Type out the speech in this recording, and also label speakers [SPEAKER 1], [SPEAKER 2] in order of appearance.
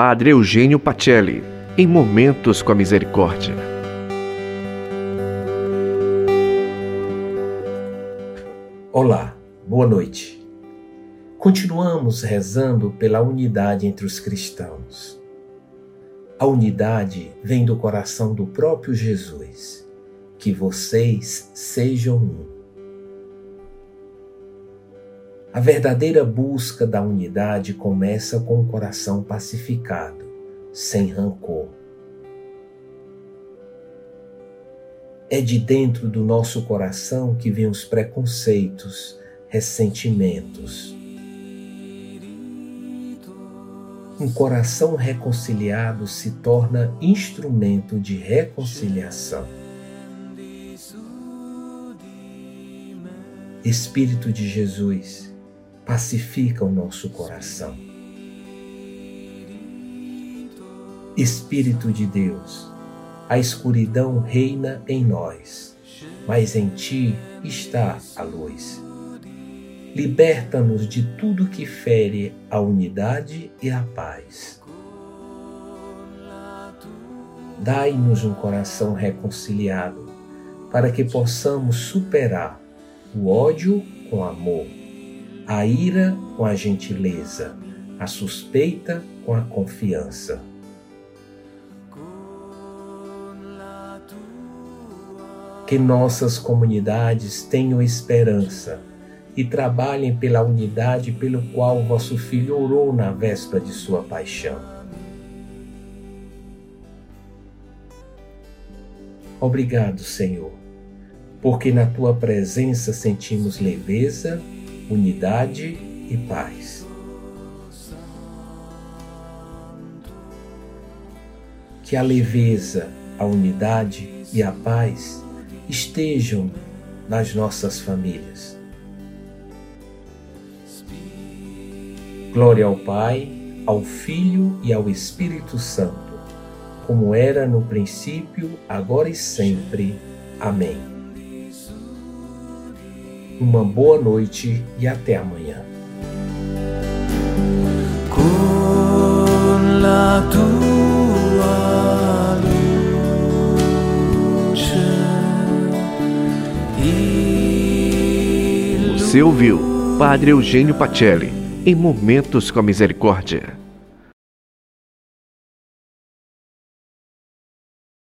[SPEAKER 1] Padre Eugênio Pacelli, em Momentos com a Misericórdia.
[SPEAKER 2] Olá, boa noite. Continuamos rezando pela unidade entre os cristãos. A unidade vem do coração do próprio Jesus. Que vocês sejam um. A verdadeira busca da unidade começa com o coração pacificado, sem rancor. É de dentro do nosso coração que vêm os preconceitos, ressentimentos. Um coração reconciliado se torna instrumento de reconciliação. Espírito de Jesus, pacifica o nosso coração. Espírito de Deus, a escuridão reina em nós, mas em ti está a luz. Liberta-nos de tudo que fere a unidade e a paz. Dai-nos um coração reconciliado, para que possamos superar o ódio com amor a ira com a gentileza, a suspeita com a confiança. Que nossas comunidades tenham esperança e trabalhem pela unidade pelo qual vosso Filho orou na véspera de sua paixão. Obrigado, Senhor, porque na tua presença sentimos leveza unidade e paz. Que a leveza, a unidade e a paz estejam nas nossas famílias. Glória ao Pai, ao Filho e ao Espírito Santo, como era no princípio, agora e sempre. Amém uma boa noite e até amanhã.
[SPEAKER 1] Você ouviu Padre Eugênio Pacelli em Momentos com a Misericórdia.